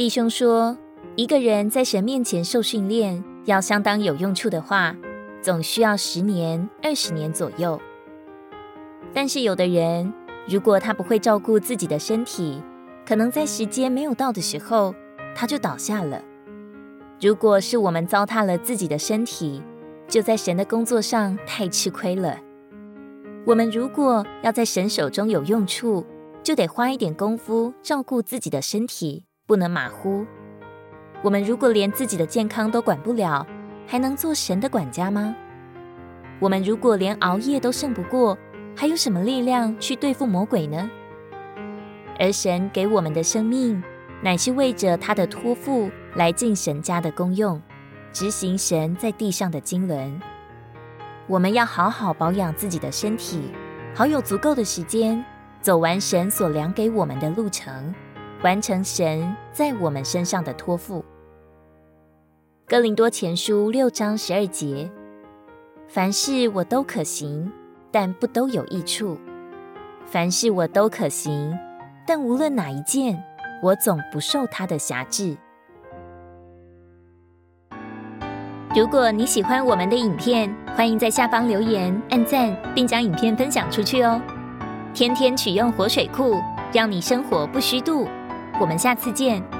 弟兄说，一个人在神面前受训练，要相当有用处的话，总需要十年、二十年左右。但是有的人，如果他不会照顾自己的身体，可能在时间没有到的时候，他就倒下了。如果是我们糟蹋了自己的身体，就在神的工作上太吃亏了。我们如果要在神手中有用处，就得花一点功夫照顾自己的身体，不能马虎。我们如果连自己的健康都管不了，还能做神的管家吗？我们如果连熬夜都胜不过，还有什么力量去对付魔鬼呢？而神给我们的生命，乃是为着他的托付来进神家的功用，执行神在地上的经纶。我们要好好保养自己的身体，好有足够的时间走完神所量给我们的路程，完成神在我们身上的托付。哥林多前书六章十二节：凡事我都可行，但不都有益处；凡事我都可行，但无论哪一件。我总不受他的辖制。如果你喜欢我们的影片，欢迎在下方留言、按赞，并将影片分享出去哦。天天取用活水库，让你生活不虚度。我们下次见。